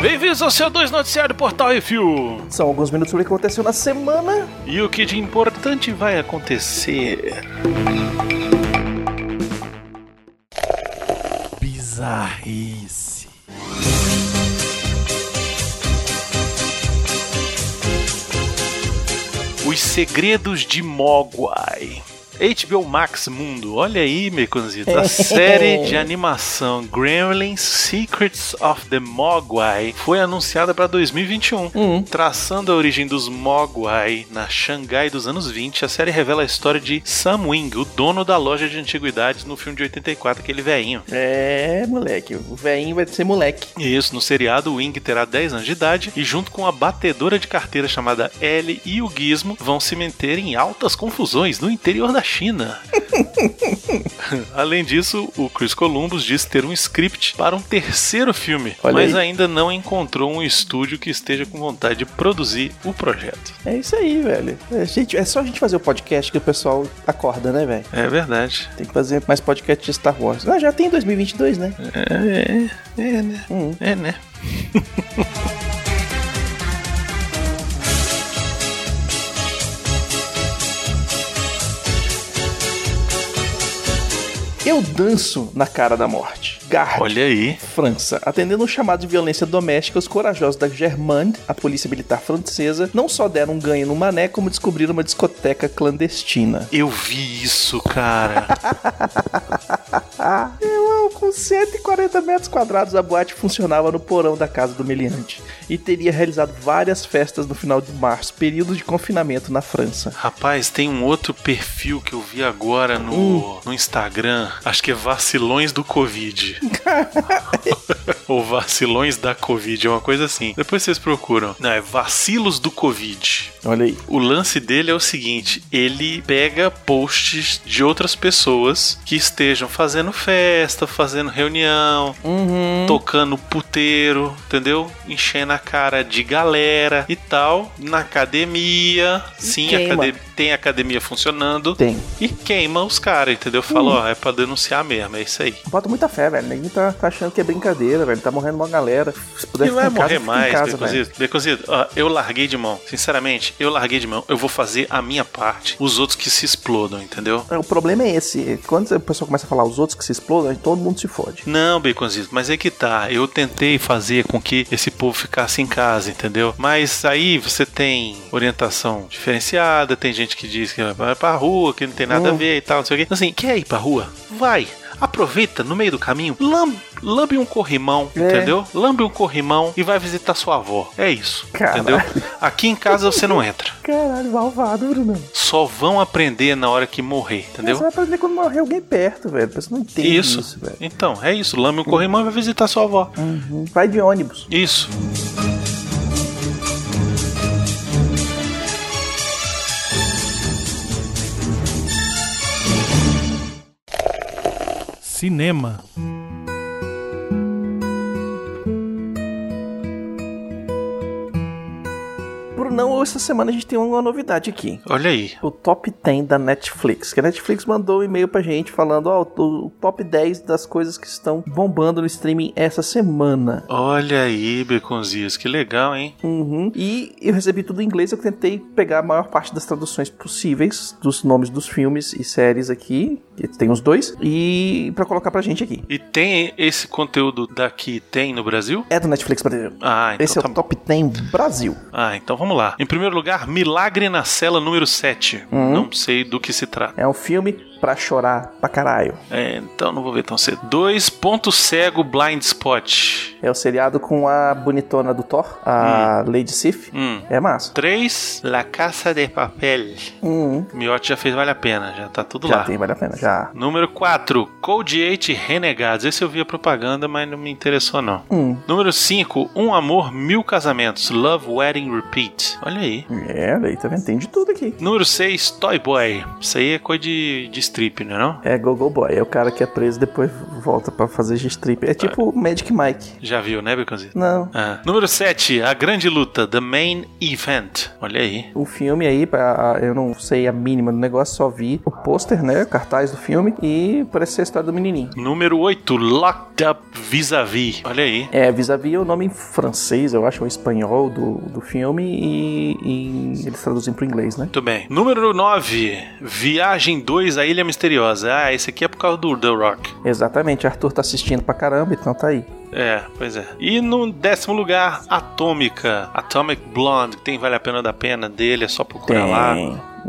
Bem-vindos ao seu 2 Noticiário Portal Refil. São alguns minutos sobre o que aconteceu na semana. E o que de importante vai acontecer? Bizarrice. Os Segredos de Mogwai. HBO Max Mundo, olha aí, Meconzitos, a série de animação Gremlins Secrets of the Mogwai foi anunciada para 2021. Hum. Traçando a origem dos Mogwai na Xangai dos anos 20, a série revela a história de Sam Wing, o dono da loja de antiguidades no filme de 84, aquele velhinho. É, moleque. O velhinho vai ser moleque. Isso, no seriado, o Wing terá 10 anos de idade e, junto com a batedora de carteira chamada Ellie e o Gizmo, vão se meter em altas confusões no interior da China. Além disso, o Chris Columbus diz ter um script para um terceiro filme, Olha mas aí. ainda não encontrou um estúdio que esteja com vontade de produzir o projeto. É isso aí, velho. É, gente, é só a gente fazer o podcast que o pessoal acorda, né, velho? É verdade. Tem que fazer mais podcast de Star Wars. Ah, já tem 2022, né? É, é, é né? Hum. É, né? Eu danço na cara da morte. Garde. Olha aí. França. Atendendo um chamado de violência doméstica, os corajosos da Germande, a polícia militar francesa, não só deram um ganho no mané, como descobriram uma discoteca clandestina. Eu vi isso, cara. Eu, com 140 metros quadrados, a boate funcionava no porão da casa do meliante e teria realizado várias festas no final de março, período de confinamento na França. Rapaz, tem um outro perfil que eu vi agora no, Hum. no Instagram. Acho que é Vacilões do Covid. Ou Vacilões da Covid, é uma coisa assim. Depois vocês procuram. Não, é Vacilos do Covid. Olha aí. O lance dele é o seguinte: ele pega posts de outras pessoas que estejam fazendo festa, fazendo reunião, Uhum. tocando puteiro, entendeu? Enchendo a cara de galera e tal. Na academia. Sim, queima. acade- tem academia funcionando. Tem. E queima os caras, entendeu? Fala, ó, é pra denunciar mesmo, é isso aí. Bota muita fé, velho. Ninguém tá, tá achando que é brincadeira, velho. Tá morrendo uma galera. Se puder E vai casa, morrer em mais, casa, velho. Beconzito. Beconzito, ó, eu larguei de mão. Sinceramente, eu larguei de mão. Eu vou fazer a minha parte. Os outros que se explodam, entendeu? O problema é esse. Quando a pessoa começa a falar os outros que se explodam, aí todo mundo se fode. Não, Baconzito, mas é que tá. Eu tentei fazer com que esse povo ficasse em casa, entendeu? Mas aí você tem orientação diferenciada, tem gente que diz que vai pra rua, que não tem nada a Hum. ver e tal, não sei o quê. Assim, quer ir pra rua? Vai. Aproveita no meio do caminho, lambe, lambe um corrimão, É. entendeu? Lambe um corrimão e vai visitar sua avó. É isso, Caralho. entendeu? Aqui em casa você não entra. Caralho, malvado, Bruno. Só vão aprender na hora que morrer, entendeu? Você vai aprender quando morrer alguém perto, velho. A pessoa não entende isso, Isso. velho. Então, é isso. Lambe um corrimão e vai visitar sua avó. Uhum. Vai de ônibus. Isso. Cinema. Brunão, essa semana a gente tem uma novidade aqui. Olha aí. O top 10 da Netflix. Que a Netflix mandou um e-mail pra gente falando, ó, o top 10 das coisas que estão bombando no streaming essa semana. Olha aí, Beconzias, que legal, hein? Uhum. E eu recebi tudo em inglês, eu tentei pegar a maior parte das traduções possíveis dos nomes dos filmes e séries aqui, tem os dois, e pra colocar pra gente aqui. E tem esse conteúdo daqui, tem no Brasil? É do Netflix Brasil. Ah, então Esse é tá o bom. top 10 Brasil. Ah, então vamos lá. Em primeiro lugar, Milagre na Cela número 7. Uhum. Não sei do que se trata. É um filme pra chorar pra caralho. É, então não vou ver tão cedo. 2. Ponto Cego Blind Spot. É o seriado com a bonitona do Thor, a Lady Sif. Hum. É massa. 3. La Casa de Papel. Uhum. Miotti já fez Vale a Pena, já tá tudo Já lá. tem, vale a pena, já. Número 4, Code 8 Renegados. Esse eu vi a propaganda, mas não me interessou não. Hum. Número 5, Um Amor, Mil Casamentos. Love, Wedding, Repeat. Olha aí. É, daí tá vendo? Tem de tudo aqui. Número 6, Toy Boy. Isso aí é coisa de, de strip, não é não? É Gogo Boy, é o cara que é preso e depois volta pra fazer G-Strip. É tipo Magic Mike. Já viu, né, Beconzito? Não. Ah. Número 7, A Grande Luta, The Main Event. Olha aí. O filme aí, eu não sei a mínima do negócio, só vi o pôster, né? Cartaz do filme e parece ser a história do menininho. Número 8, Locked Up Vis-a-Vis. Olha aí. É, vis-a-vis é o nome em francês, eu acho, ou espanhol do, do filme e, e eles traduzem pro inglês, né? Muito bem. Número 9, Viagem 2, A Ilha Misteriosa. Ah, esse aqui é por causa do The Rock. Exatamente, Arthur tá assistindo pra caramba, então tá aí. É, pois é. E no décimo lugar, Atômica. Atomic Blonde, que tem Vale a Pena da Pena dele, é só procurar lá.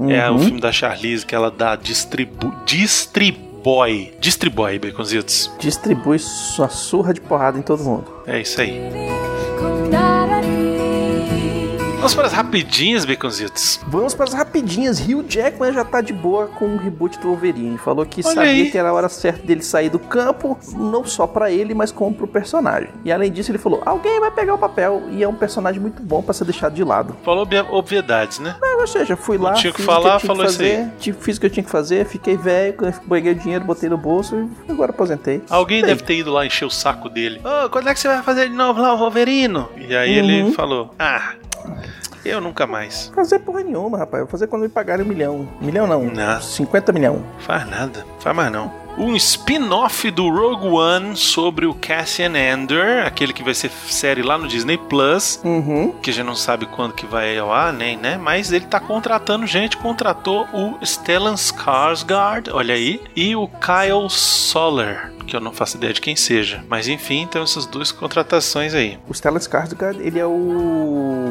É o Uhum. filme da Charlize que ela dá distribu distriboy. Distriboy, Baconzitos. Distribui sua surra de porrada em todo mundo. É isso aí. Vamos para as rapidinhas, Baconzitos. Vamos para as rapidinhas. Hugh Jackman já tá de boa com o reboot do Wolverine. Falou que Olha sabia aí. que era a hora certa dele sair do campo, não só pra ele, mas como pro personagem. E além disso, ele falou: alguém vai pegar o papel e é um personagem muito bom pra ser deixado de lado. Falou obvi- obviedades, né? Ah, ou seja, fui lá, tinha que fiz falar, o que eu tinha falou que isso aí. fazer, ti- fiz o que eu tinha que fazer, fiquei velho, peguei o dinheiro, botei no bolso e agora aposentei. Alguém deve ter ido lá encher o saco dele. Ô, quando é que você vai fazer de novo lá o Wolverino? E aí Uhum. ele falou: Ah, eu nunca mais. Fazer porra nenhuma, rapaz. Vou fazer quando me pagarem um milhão. Milhão não, Não. 50 milhão. Faz nada, faz mais não. Um spin-off do Rogue One sobre o Cassian Andor, aquele que vai ser série lá no Disney Plus, Uhum. que a gente não sabe quando que vai ao ar, nem, né? Mas ele tá contratando gente, contratou o Stellan Skarsgård, olha aí, e o Kyle Soller, que eu não faço ideia de quem seja. Mas enfim, tem essas duas contratações aí. O Stellan Skarsgård, ele é o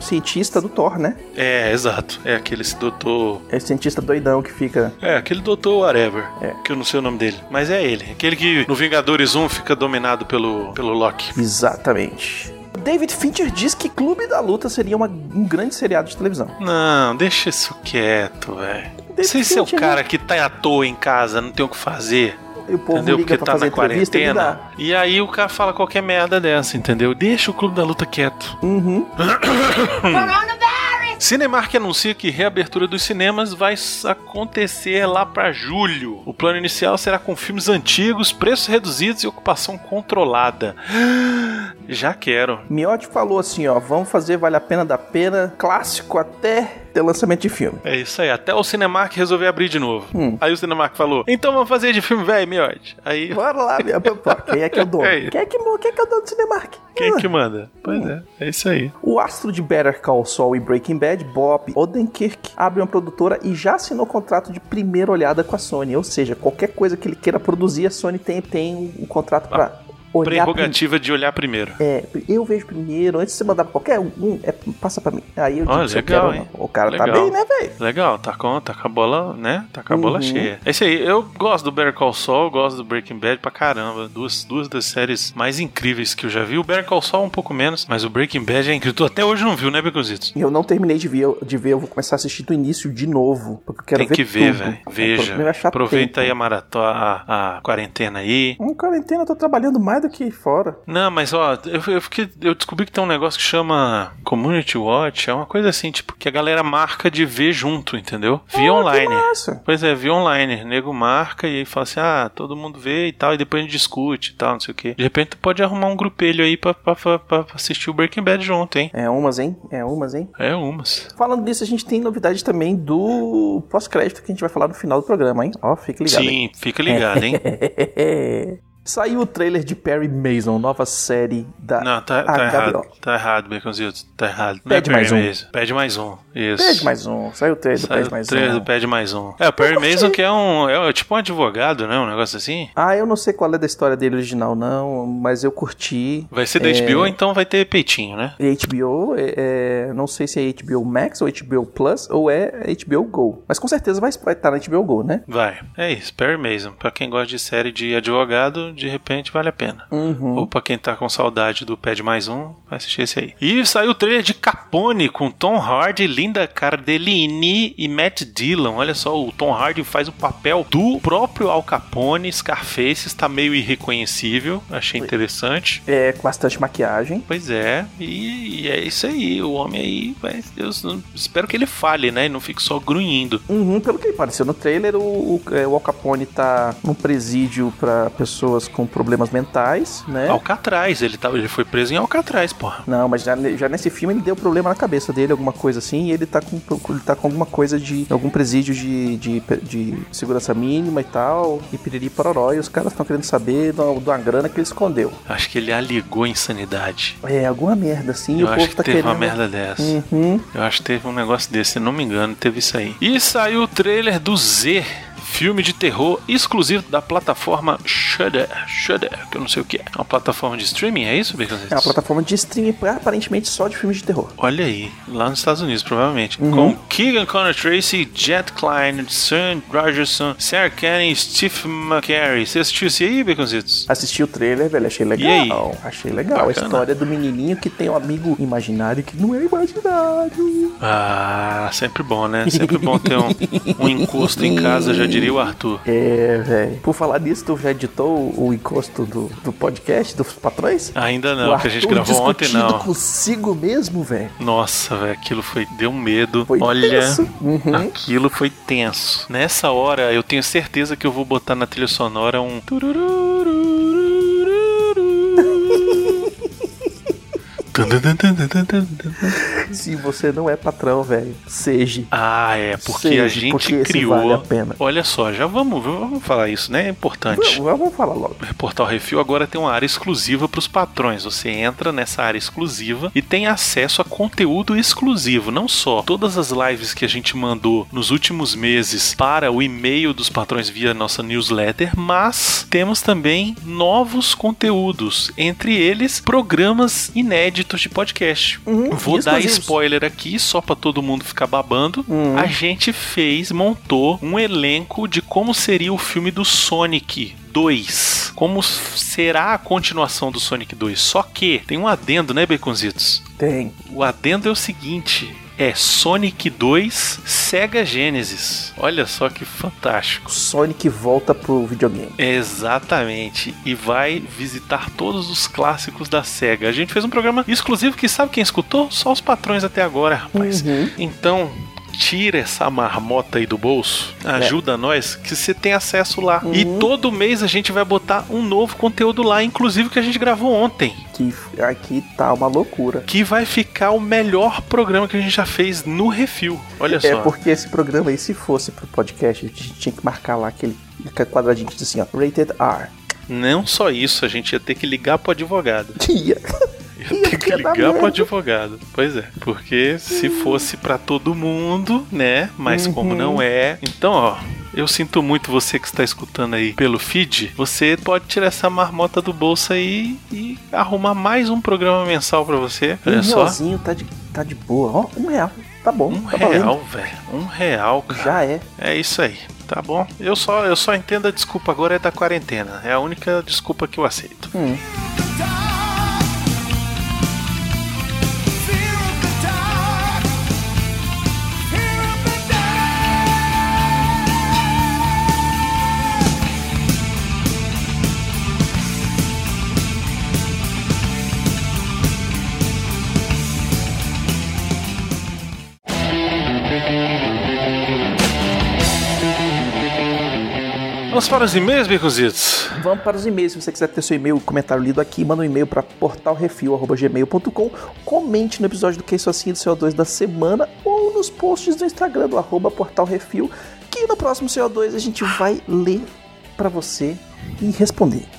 cientista do Thor, né? É, exato. É aquele doutor. É cientista doidão que fica... É, aquele doutor whatever. É. Que eu não sei o nome dele. Mas é ele. Aquele que no Vingadores 1 fica dominado pelo, pelo Loki. Exatamente. David Fincher diz que Clube da Luta seria uma- um grande seriado de televisão. Não, deixa isso quieto, velho. David Se é o cara que tá à toa em casa, não tem o que fazer, E o povo entendeu? liga Porque pra tá fazer na entrevista e quarentena. E aí o cara fala qualquer merda dessa, entendeu? Deixa o Clube da Luta quieto. Uhum. Cinemark anuncia que reabertura dos cinemas vai acontecer lá pra julho. O plano inicial será com filmes antigos, preços reduzidos e ocupação controlada. Já quero. Miotti falou assim, ó, vamos fazer Vale a Pena da Pena, clássico até ter lançamento de filme. É isso aí, até o Cinemark resolver abrir de novo. Hum. Aí o Cinemark falou: então vamos fazer de filme velho, Miotti. Aí. Bora lá, minha. Quem é que é o dono? É. Quem é que, quem é que é o dono do Cinemark? Quem Ah. que manda? Pois é, é isso aí. O astro de Better Call Saul e Breaking Bad, Bob Odenkirk, abre uma produtora e já assinou contrato de primeira olhada com a Sony. Ou seja, qualquer coisa que ele queira produzir, a Sony tem, tem um contrato pra olhar prim- Prerrogativa de olhar primeiro. É, eu vejo primeiro, antes de você mandar pra qualquer um, é, passa pra mim. Aí eu digo eu legal, quero hein? O cara tá Legal. bem, né, velho? Legal, tá com, tá com a bola, né? Tá com a bola Uhum. cheia. É isso aí, eu gosto do Better Call Saul, gosto do Breaking Bad pra caramba. Duas, duas das séries mais incríveis que eu já vi. O Better Call Saul um pouco menos, mas o Breaking Bad é incrível. Tu até hoje não viu, né, Beconzitos? Eu não terminei de ver, de ver, eu vou começar a assistir do início de novo. Porque eu quero Tem ver que ver, velho. Veja. é achar Aproveita tempo. aí a maratona, a, a quarentena aí. Em quarentena eu tô trabalhando mais do que fora. Não, mas ó, eu, eu, fiquei, eu descobri que tem um negócio que chama Community Watch, é uma coisa assim, tipo, que a galera marca de ver junto, entendeu? Via Ah, online. Pois é, via online. Nego marca e aí fala assim: ah, todo mundo vê e tal, e depois a gente discute e tal, não sei o quê. De repente tu pode arrumar um grupelho aí pra, pra, pra, pra assistir o Breaking Bad junto, hein? É umas, hein? É umas, hein? É umas. Falando disso, a gente tem novidade também do pós-crédito que a gente vai falar no final do programa, hein? Ó, fique ligado. hein? Sim, fica ligado, hein? Saiu o trailer de Perry Mason, nova série da Não, tá, tá errado. Tá errado, Baconzitos. Tá errado. Não é Pede mais Perry um. Mason. Pede mais um. Isso. Pede mais um. Saiu o trailer do Pede o mais trailer um. do Pede mais um. É, o Perry. Mason que é um. É tipo um advogado, né? Um negócio assim. Ah, eu não sei qual é da história dele original, não, mas eu curti. Vai ser da HBO, então vai ter peitinho, né? HBO, é, é, não sei se é HBO Max ou HBO Plus ou é HBO Go. Mas com certeza vai, vai estar na HBO Go, né? Vai. É isso, Perry Mason. Pra quem gosta de série de advogado, de repente vale a pena. Uhum. Ou pra quem tá com saudade do Pede Mais Um, vai assistir esse aí. E saiu o trailer de Capone com Tom Hardy, Linda Cardellini e Matt Dillon. Olha só, o Tom Hardy faz o papel do próprio Al Capone, Scarface, está meio irreconhecível. Achei interessante. É, com bastante maquiagem. Pois é, e, e é isso aí. O homem aí, vai, eu espero que ele fale, né? E não fique só grunhindo. Uhum, pelo que apareceu no trailer, o, o, é, o Al Capone tá num presídio pra pessoas pessoas com problemas mentais, né? Alcatraz, ele, tá, ele foi preso em Alcatraz, porra. Não, mas já, já nesse filme ele deu problema na cabeça dele, alguma coisa assim, e ele tá com, ele tá com alguma coisa de. algum presídio de, de, de segurança mínima e tal, e piriri pororó, e os caras estão querendo saber de uma, de uma grana que ele escondeu. Acho que ele aligou insanidade. É, alguma merda assim, e Eu o acho povo que tá teve querendo. uma merda dessa. Uhum. Eu acho que teve um negócio desse, se não me engano, teve isso aí. E saiu o trailer do Z, filme de terror exclusivo da plataforma Shudder. Shudder, que eu não sei o que é. É uma plataforma de streaming, é isso, Baconzitos? É uma plataforma de streaming aparentemente só de filmes de terror. Olha aí, lá nos Estados Unidos, provavelmente. Uhum. Com Keegan Connor Tracy, Jet Klein, Sam Rogerson, Sarah Cannon e Steve McCary. Você assistiu isso aí, Baconzitos? Assisti o trailer, velho, achei legal. aí? Achei legal. A Bacana. história do menininho que tem um amigo imaginário que não é imaginário. Ah, sempre bom, né? Sempre bom ter um, um encosto em casa, já diria o Arthur. É, velho. Por falar nisso, tu já editou o encosto do, do podcast dos patrões? Ainda não, O que a gente gravou ontem, não. consigo mesmo, velho. Nossa, velho, aquilo foi. Deu medo. Foi Olha. tenso. Uhum. Aquilo foi tenso. Nessa hora, eu tenho certeza que eu vou botar na trilha sonora um. Se você não é patrão, velho, seja. Ah, é, porque Seja, a gente porque criou. vale a pena. Olha só, já vamos, vamos falar isso, né? É importante. Vamos, vamos falar logo. O Portal Refil agora tem uma área exclusiva para os patrões. Você entra nessa área exclusiva e tem acesso a conteúdo exclusivo. Não só todas as lives que a gente mandou nos últimos meses para o e-mail dos patrões via nossa newsletter, mas temos também novos conteúdos. Entre eles, programas inéditos de podcast. Uhum, Vou dar exclusivos. Spoiler aqui, só para todo mundo ficar babando. Uhum. A gente fez, montou um elenco de como seria o filme do Sonic 2. Como será a continuação do Sonic 2. Só que tem um adendo, né, Baconzitos? Tem. O adendo é o seguinte. É Sonic 2 Sega Genesis. Olha só que fantástico. Sonic volta pro videogame. Exatamente. E vai visitar todos os clássicos da SEGA. A gente fez um programa exclusivo que sabe quem escutou? Só os patrões até agora, rapaz. Uhum. Então, tira essa marmota aí do bolso, ajuda nós, que você tem acesso lá. E Uhum. todo mês a gente vai botar um novo conteúdo lá, inclusive que a gente gravou ontem. Que aqui tá uma loucura. Que vai ficar o melhor programa que a gente já fez no Refil. Olha É só. porque esse programa aí, se fosse pro podcast, a gente tinha que marcar lá aquele quadradinho que diz assim, ó, rated R. Não só isso, a gente ia ter que ligar pro advogado. Ia. Ia Ia ter que ligar pro advogado. Pois é. Porque se fosse pra todo mundo, né? Mas como Uhum. não é. Então, ó. Eu sinto muito você que está escutando aí pelo feed. Você pode tirar essa marmota do bolso aí e arrumar mais um programa mensal pra você. Olha um só. realzinho tá de, tá de boa. Ó, um real. Tá bom. Um tá real, velho. Um real, cara. Já é. É isso aí. Tá bom? Eu só, eu só entendo a desculpa agora é da quarentena. É a única desculpa que eu aceito. Hum. Vamos para os e-mails, Bicuzitos. Vamos para os e-mails. Se você quiser ter seu e-mail, comentário lido aqui, manda um e-mail para portalrefil.gmail.com. Comente no episódio do Que Isso Assim do CO2 da semana ou nos posts do Instagram do arroba portalrefil, que no próximo CO2 a gente vai ler para você e responder.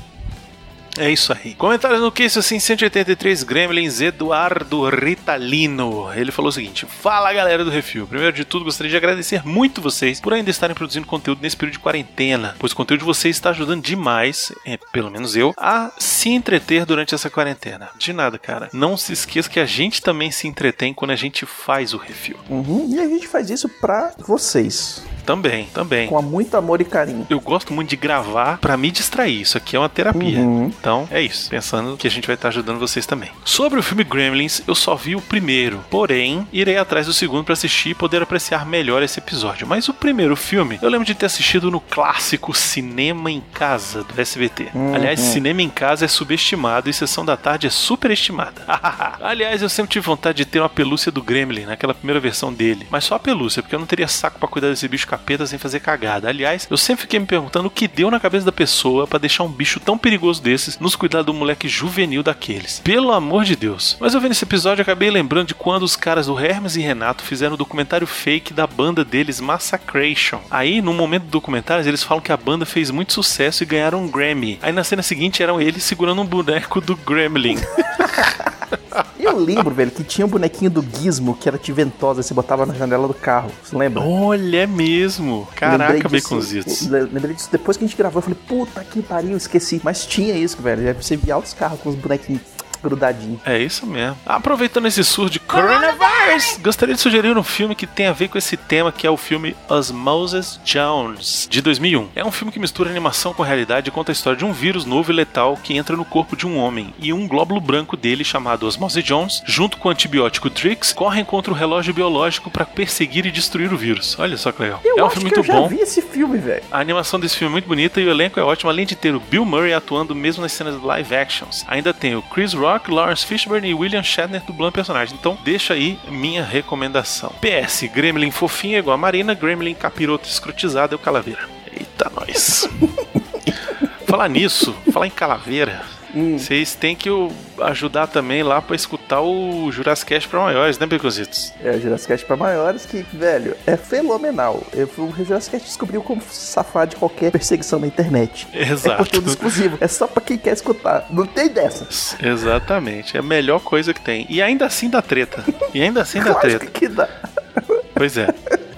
É isso aí. Comentários no que isso assim 183 Gremlins Eduardo Ritalino. Ele falou o seguinte: Fala galera do Refil. Primeiro de tudo, gostaria de agradecer muito vocês por ainda estarem produzindo conteúdo nesse período de quarentena, pois o conteúdo de vocês está ajudando demais, é, pelo menos eu, a se entreter durante essa quarentena. De nada, cara. Não se esqueça que a gente também se entretém quando a gente faz o refil. Uhum, E a gente faz isso para vocês, Também, também. com muito amor e carinho. Eu gosto muito de gravar pra me distrair. Isso aqui é uma terapia. Uhum. Então é isso. Pensando que a gente vai estar ajudando vocês também. Sobre o filme Gremlins, eu só vi o primeiro. Porém, irei atrás do segundo pra assistir e poder apreciar melhor esse episódio. Mas o primeiro filme, eu lembro de ter assistido no clássico Cinema em Casa do SBT. Uhum. Aliás, Cinema em Casa é subestimado e Sessão da Tarde é superestimada. Aliás, eu sempre tive vontade de ter uma pelúcia do Gremlin naquela primeira versão dele. Mas só a pelúcia, porque eu não teria saco pra cuidar desse bicho capeta sem fazer cagada. Aliás, eu sempre fiquei me perguntando o que deu na cabeça da pessoa para deixar um bicho tão perigoso nos cuidar do moleque juvenil daqueles. Pelo amor de Deus. Mas eu vendo esse episódio, acabei lembrando de quando os caras do Hermes e Renato fizeram um documentário fake da banda deles, Massacration. Aí, no momento do documentário, eles falam que a banda fez muito sucesso e ganharam um Grammy. Aí na cena seguinte eram eles segurando um boneco do Gremlin. Eu lembro, velho, que tinha um bonequinho do Gizmo que era de ventosa, você botava na janela do carro. Você lembra? Olha, é mesmo. Caraca, Baconzitos. le- Lembrei disso depois que a gente gravou. Eu falei, puta que pariu, esqueci. Mas tinha isso, velho. Você via os carros com os bonequinhos grudadinhos. É isso mesmo. Aproveitando esse surto de coronavirus, gostaria de sugerir um filme que tem a ver com esse tema, que é o filme Osmosis Jones, de 2001. É um filme que mistura animação com realidade e conta a história de um vírus novo e letal que entra no corpo de um homem, e um glóbulo branco dele, chamado Osmosis Jones, junto com o antibiótico Trix, correm contra o relógio biológico para perseguir e destruir o vírus. Olha só que legal. Eu é um acho filme muito eu já bom. vi esse filme, velho. A animação desse filme é muito bonita e o elenco é ótimo, além de ter o Bill Murray atuando mesmo nas cenas live actions. Ainda tem o Chris Rock, Lawrence Fishburne e William Shatner dublando personagens. Então deixa aí minha recomendação. PS, Gremlin fofinho é igual a Marina, Gremlin capiroto escrotizado é o Calaveira. Eita, nós. falar nisso, falar em Calaveira, vocês têm que ajudar também lá pra escutar o Jurassic pra maiores, né, Becositos? É o Jurassic pra maiores que, velho, é fenomenal. Eu, o Jurassic descobriu como safar de qualquer perseguição na internet. É Exato. conteúdo exclusivo. É só pra quem quer escutar. Não tem dessa. Exatamente, é a melhor coisa que tem. E ainda assim dá treta. E ainda assim dá treta. que dá. Pois é.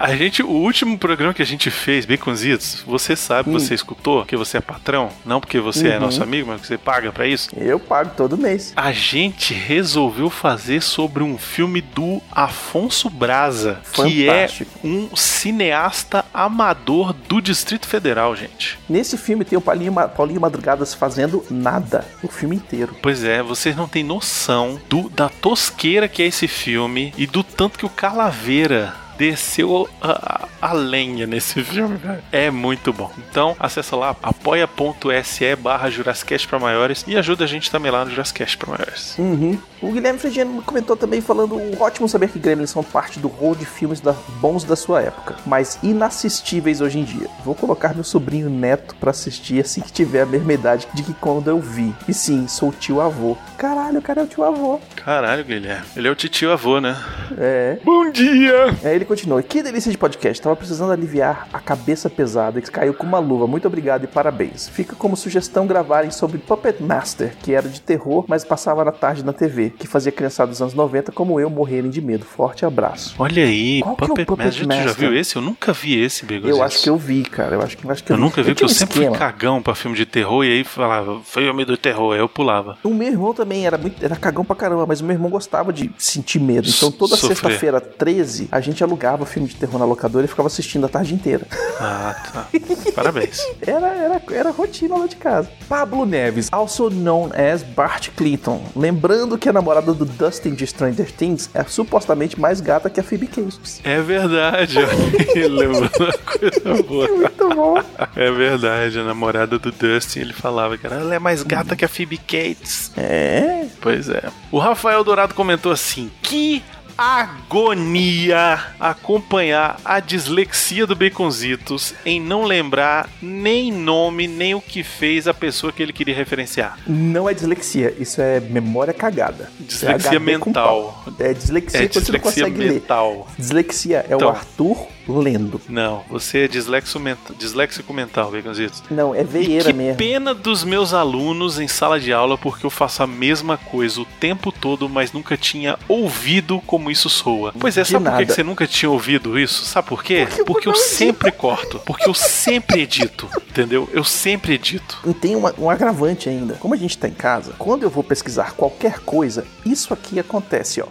A gente, o último programa que a gente fez, Baconzitos, você sabe, você escutou, que você é patrão, não porque você é Uhum. nosso amigo, mas que você paga pra isso. Eu pago todo mês. A gente resolveu fazer sobre um filme do Afonso Braza, que é Fantástico. um cineasta amador do Distrito Federal, gente. Nesse filme tem o Paulinho, Paulinho Madrugadas fazendo nada o filme inteiro. Pois é, vocês não têm noção do, da tosqueira que é esse filme e do tanto que o Calaveira desceu a, a- lenha nesse filme, velho. É muito bom. Então, acessa lá apoia.se barra Jurassicast pra maiores e ajuda a gente também lá no Jurassicast pra maiores. Uhum. O Guilherme Fregiano comentou também falando ótimo saber que Gremlins são parte do rol de filmes da- bons da sua época, mas inassistíveis hoje em dia. Vou colocar meu sobrinho neto pra assistir assim que tiver a mesma idade de que quando eu vi. E sim, sou o tio avô. Caralho, o cara é o tio avô. Caralho, Guilherme. Ele é o titio avô, né? É. Bom dia! Aí ele continua. Que delícia de podcast. Tava precisando aliviar a cabeça pesada que caiu com uma luva. Muito obrigado e parabéns. Fica como sugestão gravarem sobre Puppet Master, que era de terror, mas passava na tarde na TV, que fazia criançada dos anos 90 como eu morrerem de medo. Forte abraço. Olha aí, Qual que é o Puppet Puppet Master. Tu já Master? viu esse? Eu nunca vi esse, Begozitos. Eu acho que eu vi, cara. Eu acho que, eu acho que Eu nunca vi, porque tinha eu um sempre fui esquema. cagão pra filme de terror e aí falava, filme do terror, aí eu pulava. O meu irmão também era muito era cagão pra caramba, mas o meu irmão gostava de sentir medo. Então toda sexta-feira 13, a gente alugava filme de terror na locadora e ficava assistindo a tarde inteira. Ah, tá. Parabéns. Era, era, era rotina lá de casa. Pablo Neves, also known as Bart Clinton. Lembrando que a namorada do Dustin de Stranger Things é supostamente mais gata que a Phoebe Cates. É verdade, lembrando uma coisa boa. Muito bom. É verdade, a namorada do Dustin, ele falava que ela é mais gata que a Phoebe Cates. É. Pois é. O Rafael Dourado comentou assim: que agonia acompanhar a dislexia do Baconzitos em não lembrar nem nome, nem o que fez a pessoa que ele queria referenciar. Não é dislexia, isso é memória cagada. É Dislexia com mental. É dislexia É quando você não dislexia consegue ler. mental. Dislexia é Então. o Arthur lendo. Não, você é dislexo mental, disléxico mental, Baconzitos. Não, é E veieira que mesmo. pena dos meus alunos em sala de aula porque eu faço a mesma coisa o tempo todo, mas nunca tinha ouvido como isso soa. Pois é, sabe por que você nunca tinha ouvido isso? Sabe por quê? Porque eu Porque eu sempre corto. Porque eu sempre edito. Entendeu? Eu sempre edito. E tem uma- um agravante ainda. Como a gente tá em casa, quando eu vou pesquisar qualquer coisa, isso aqui acontece, ó.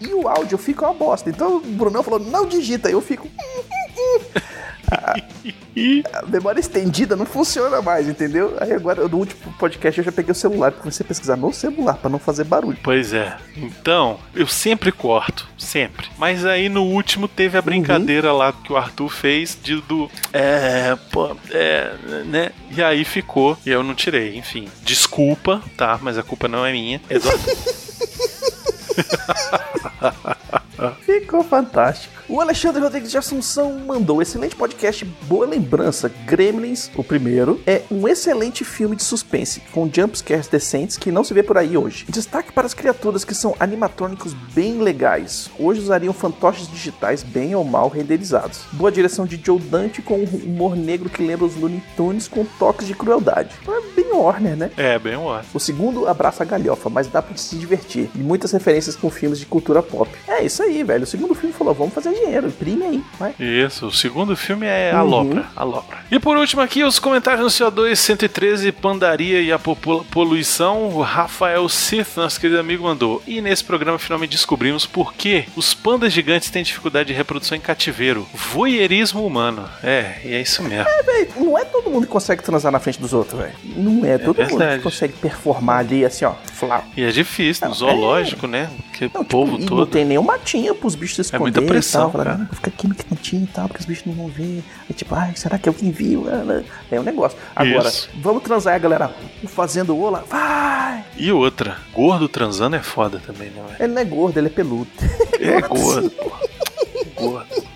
E o áudio fica uma bosta. Então o Brunão falou, não digita. Eu fico. A memória estendida não funciona mais, entendeu? Aí agora, no último podcast, eu já peguei o celular e comecei a pesquisar no celular pra não fazer barulho. Pois é. Então, eu sempre corto, sempre. Mas aí no último teve a brincadeira lá que o Arthur fez de do é, pô, é, né? E aí ficou e eu não tirei, enfim. Desculpa, tá? Mas a culpa não é minha. É do Arthur. Ah. Ficou fantástico. O Alexandre Rodrigues de Assunção mandou excelente podcast, boa lembrança. Gremlins, o primeiro, é um excelente filme de suspense, com jumpscares decentes que não se vê por aí hoje. Destaque para as criaturas que são animatrônicos bem legais. Hoje usariam fantoches digitais bem ou mal renderizados. Boa direção de Joe Dante com um humor negro que lembra os Looney Tunes com toques de crueldade. É bem Warner, né? É, bem Warner. O segundo abraça a galhofa, mas dá pra se divertir. E muitas referências com filmes de cultura pop. É isso aí, velho. O segundo filme falou: vamos fazer dinheiro, imprime aí, vai. Isso, o segundo filme é Uhum. Alopra. Alopra. E por último aqui, os comentários no CO2 113, Pandaria e a Poluição. O Rafael Sith, nosso querido amigo, mandou. E nesse programa finalmente descobrimos por que os pandas gigantes têm dificuldade de reprodução em cativeiro. Voyeurismo humano. É, e é isso mesmo. Véi, não é todo mundo que consegue transar na frente dos outros, velho. Não é todo mundo verdade. que consegue performar ali assim, ó. Flá. E é difícil, no Não, zoológico, né? Que Não, o povo tipo, todo. não tem nenhum matinho pros bichos se É esconderem muita pressão, e tal. Falar, cara. "Não, Fica aqui no cantinho e tal, porque os bichos não vão ver. É tipo, ai, será que alguém viu? Ah, né? É um negócio. Agora, Isso. vamos transar aí, galera. Fazendo ola, vai! E outra, gordo transando é foda também, né? Ele não é gordo, ele é peludo. É gordo. gordo.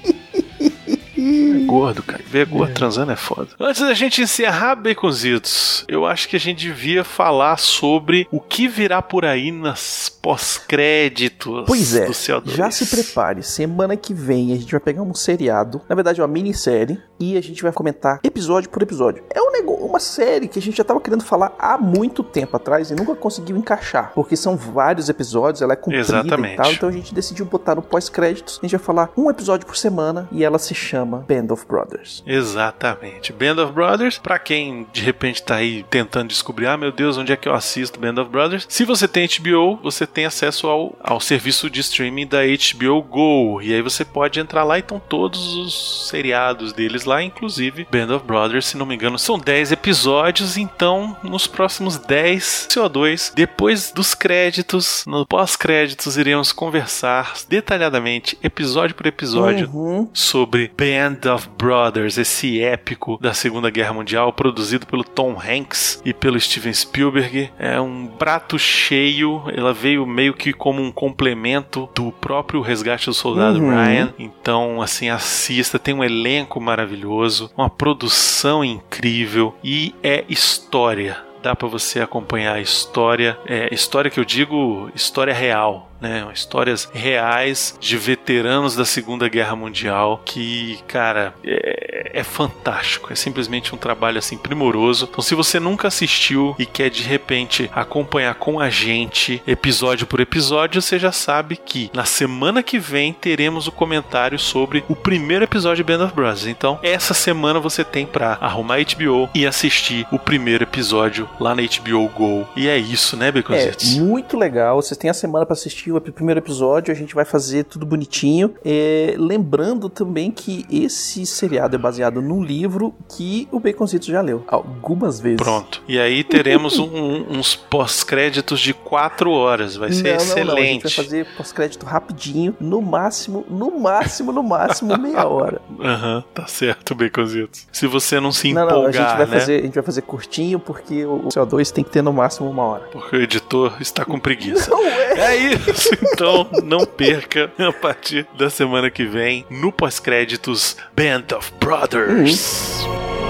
É gordo, cara. Ver gordo transando é foda. Antes da gente encerrar, Baconzitos, eu acho que a gente devia falar sobre o que virá por aí nas pós-créditos Pois é, do CO2. já se prepare. Semana que vem a gente vai pegar um seriado, na verdade é uma minissérie, e a gente vai comentar episódio por episódio. É um nego- uma série que a gente já tava querendo falar há muito tempo atrás e nunca conseguiu encaixar, porque são vários episódios, ela é comprida Exatamente. e tal, então a gente decidiu botar no pós-créditos. A gente vai falar um episódio por semana e ela se chama Band of Brothers. Exatamente. Band of Brothers, pra quem de repente tá aí tentando descobrir, ah, meu Deus, onde é que eu assisto Band of Brothers? Se você tem HBO, você tem acesso ao, ao serviço de streaming da HBO Go. E aí você pode entrar lá e estão todos os seriados deles lá, inclusive Band of Brothers, se não me engano, são 10 episódios, então nos próximos 10 CO2, depois dos créditos, no pós-créditos, iremos conversar detalhadamente, episódio por episódio, Uhum. sobre Band of Brothers, esse épico da Segunda Guerra Mundial, produzido pelo Tom Hanks e pelo Steven Spielberg. É um prato cheio, ela veio meio que como um complemento do próprio Resgate do Soldado Uhum. Ryan. Então, assim, assista, tem um elenco maravilhoso, uma produção incrível e é história. Dá pra você acompanhar a história, é, história que eu digo, história real, né? Histórias reais de veteranos da Segunda Guerra Mundial que, cara, é, é fantástico. É simplesmente um trabalho assim primoroso. Então, se você nunca assistiu e quer de repente acompanhar com a gente episódio por episódio, você já sabe que na semana que vem teremos o comentário sobre o primeiro episódio de Band of Brothers. Então, essa semana você tem pra arrumar a HBO e assistir o primeiro episódio lá na HBO Go. E é isso, né, É, Beconzitos? muito legal. Vocês têm a semana pra assistir o primeiro episódio. A gente vai fazer tudo bonitinho. É, lembrando também que esse seriado é baseado num livro que o Baconzito já leu algumas vezes. Pronto. E aí teremos um- uns pós-créditos de quatro horas. Vai ser não, não, não. A gente excelente. vai fazer pós-crédito rapidinho. No máximo, no máximo, no máximo, meia hora. Aham, tá certo, Baconzitos. Se você não se Não, empolgar, não, a gente vai né? fazer, a gente vai fazer curtinho porque o CO2 tem que ter no máximo uma hora. Porque o editor está com preguiça. Não é. É isso, então não perca a partir da semana que vem no pós-créditos Band of Brothers. Muito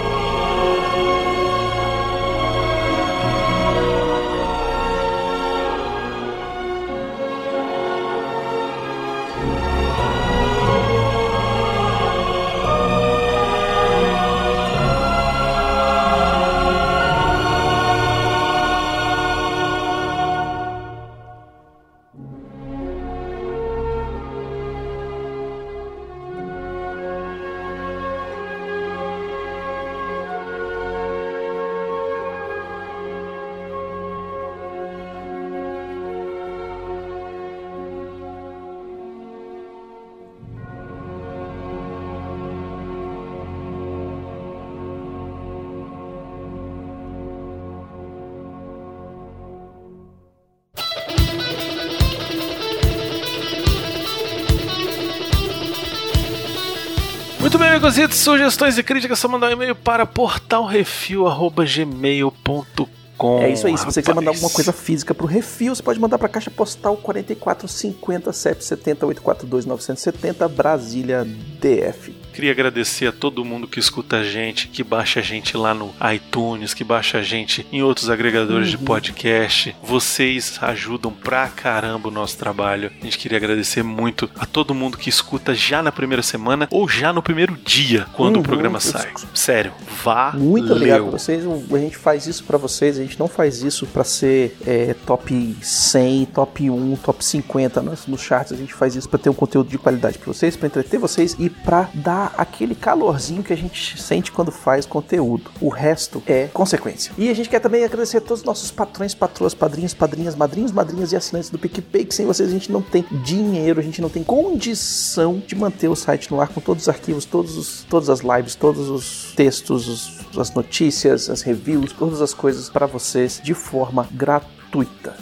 amigos, sugestões e críticas, só mandar um e-mail para portalrefil.gmail.com gmail.com. É isso aí. Se você quiser mandar rapaz. alguma coisa física pro refil, você pode mandar pra caixa postal 4450 770 842 970 Brasília DF. Queria agradecer a todo mundo que escuta a gente, que baixa a gente lá no iTunes, que baixa a gente em outros agregadores de podcast. Vocês ajudam pra caramba o nosso trabalho. A gente queria agradecer muito a todo mundo que escuta já na primeira semana ou já no primeiro dia quando Uhum. o programa sai. Sério, vá. Muito obrigado pra vocês. A gente faz isso pra vocês. A gente não faz isso pra ser é, top 100, top 1, top 50 nos, nos charts. A gente faz isso pra ter um conteúdo de qualidade pra vocês, pra entreter vocês e pra dar aquele calorzinho que a gente sente quando faz conteúdo. O resto é consequência. E a gente quer também agradecer a todos os nossos patrões, patroas, padrinhos, padrinhas, madrinhos, madrinhas e assinantes do PicPay, que sem vocês a gente não tem dinheiro, a gente não tem condição de manter o site no ar com todos os arquivos, todos os, todas as lives, todos os textos, os- as notícias, as reviews, todas as coisas para vocês de forma gratuita.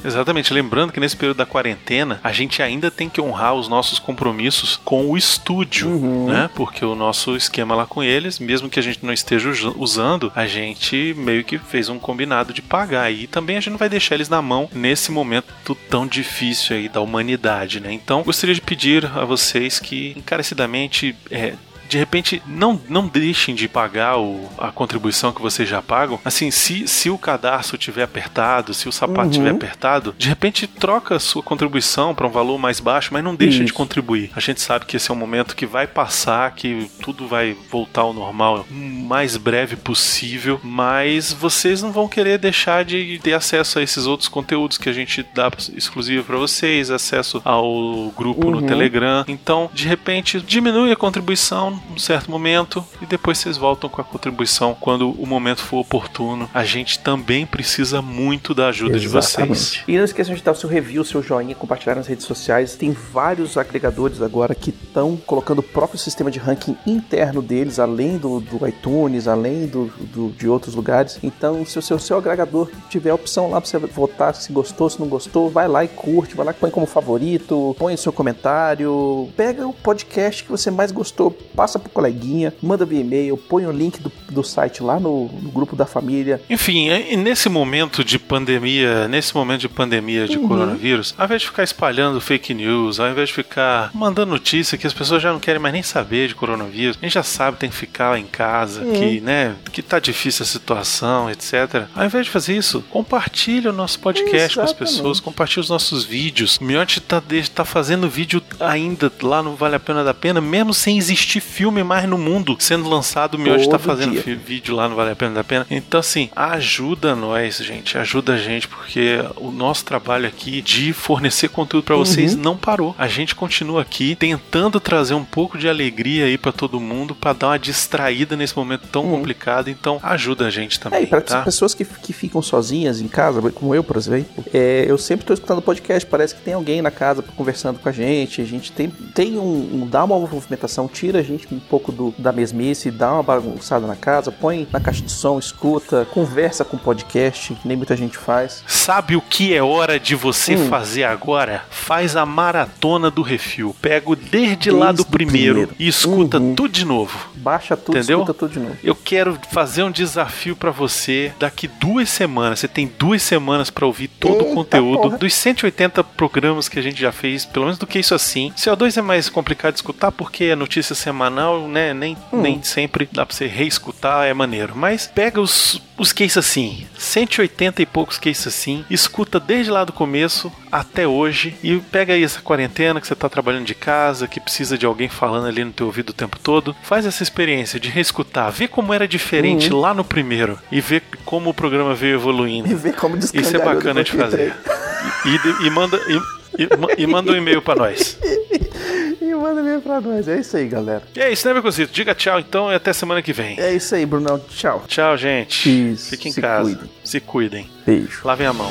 Exatamente, lembrando que nesse período da quarentena a gente ainda tem que honrar os nossos compromissos com o estúdio, Uhum. né? Porque o nosso esquema lá com eles, mesmo que a gente não esteja usa- usando, a gente meio que fez um combinado de pagar e também a gente não vai deixar eles na mão nesse momento tão difícil aí da humanidade, né? Então, gostaria de pedir a vocês que encarecidamente é, de repente não, não deixem de pagar o, a contribuição que vocês já pagam. Assim, se, se o cadastro tiver apertado, se o sapato Uhum. tiver apertado, de repente troca a sua contribuição para um valor mais baixo, mas não deixa de Isso. contribuir. A gente sabe que esse é um momento que vai passar, que tudo vai voltar ao normal o mais breve possível, mas vocês não vão querer deixar de ter acesso a esses outros conteúdos que a gente dá exclusivo para vocês, acesso ao grupo no Uhum. Telegram. Então, de repente, diminui a contribuição num certo momento e depois vocês voltam com a contribuição quando o momento for oportuno. A gente também precisa muito da ajuda de vocês. E não esqueçam de dar o seu review, o seu joinha, compartilhar nas redes sociais. Tem vários agregadores agora que estão colocando o próprio sistema de ranking interno deles, além do, do iTunes, além do, do- de outros lugares. Então, se o seu, seu agregador tiver a opção lá pra você votar se gostou, se não gostou, vai lá e curte, vai lá põe como favorito, põe o seu comentário, pega o podcast que você mais gostou, passa pro coleguinha, manda via e-mail, põe o link do, do site lá no, no grupo da família. Enfim, e nesse momento de pandemia, nesse momento de pandemia de Uhum. coronavírus, ao invés de ficar espalhando fake news, ao invés de ficar mandando notícia que as pessoas já não querem mais nem saber de coronavírus, a gente já sabe tem que ficar lá em casa, Uhum. que, né, que tá difícil a situação, etc. Ao invés de fazer isso, compartilha o nosso podcast com as Exatamente. pessoas, compartilha os nossos vídeos. O Miotti tá, tá fazendo vídeo ainda lá no Vale a Pena da Pena, mesmo sem existir filme mais no mundo sendo lançado, o Miotti tá fazendo dia. vídeo lá no Vale a Pena da Pena. Então, assim, ajuda nós, gente. Ajuda a gente, porque o nosso trabalho aqui de fornecer conteúdo pra vocês Uhum. não parou. A gente continua aqui tentando trazer um pouco de alegria aí pra todo mundo, pra dar uma distraída nesse momento tão Uhum. complicado. Então, ajuda a gente É, também, e para tá? as pessoas que, que ficam sozinhas em casa, como eu, por exemplo, é, eu sempre estou escutando podcast, parece que tem alguém na casa conversando com a gente, a gente tem, tem um, um- dá uma movimentação, tira a gente um pouco do, da mesmice, dá uma bagunçada na casa, põe na caixa de som, escuta, conversa com podcast, que nem muita gente faz. Sabe o que é hora de você Hum. fazer agora? Faz a maratona do refil. Pega o desde, lá do o primeiro, primeiro. e escuta Uhum. tudo de novo. Baixa tudo, Entendeu? escuta tudo de novo. Eu quero fazer um desafio pra você daqui duas semanas. Você tem duas semanas pra ouvir todo o Eita conteúdo porra. dos 180 programas que a gente já fez, pelo menos do que isso assim. CO2 é mais complicado de escutar porque é notícia semanal, né? Nem, Hum. nem sempre dá pra você reescutar, é maneiro. Mas pega os, os cases assim, 180 e poucos cases assim, escuta desde lá do começo até hoje e pega aí essa quarentena que você tá trabalhando de casa, que precisa de alguém falando ali no teu ouvido o tempo todo. Faz essa experiência de reescutar, vê como era diferente Uhum. lá no primeiro e vê como o programa veio evoluindo. E ver como Isso é bacana de fazer. E, e- e manda e, e e manda um e-mail pra nós. E manda e-mail pra nós. É isso aí, galera. E é isso, né, meu cozito? Diga tchau então e até semana que vem. É isso aí, Brunão. Tchau. Tchau, gente. Isso, Fiquem em casa. cuidem. Se cuidem. Beijo. Lavem a mão.